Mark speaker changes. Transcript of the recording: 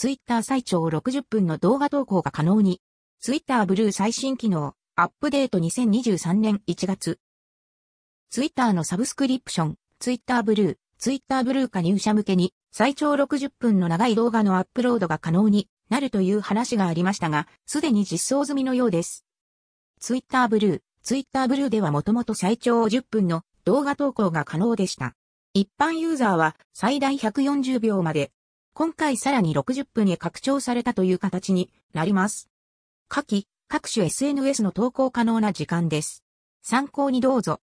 Speaker 1: ツイッター最長60分の動画投稿が可能に。ツイッターブルー最新機能、アップデート2023年1月。ツイッターのサブスクリプション、ツイッターブルー、ツイッターブルー加入者向けに最長60分の長い動画のアップロードが可能になるという話がありましたが、すでに実装済みのようです。ツイッターブルー、ツイッターブルーではもともと最長10分の動画投稿が可能でした。一般ユーザーは最大140秒まで、今回さらに60分へ拡張されたという形になります。下記、各種 SNS の投稿可能な時間です。参考にどうぞ。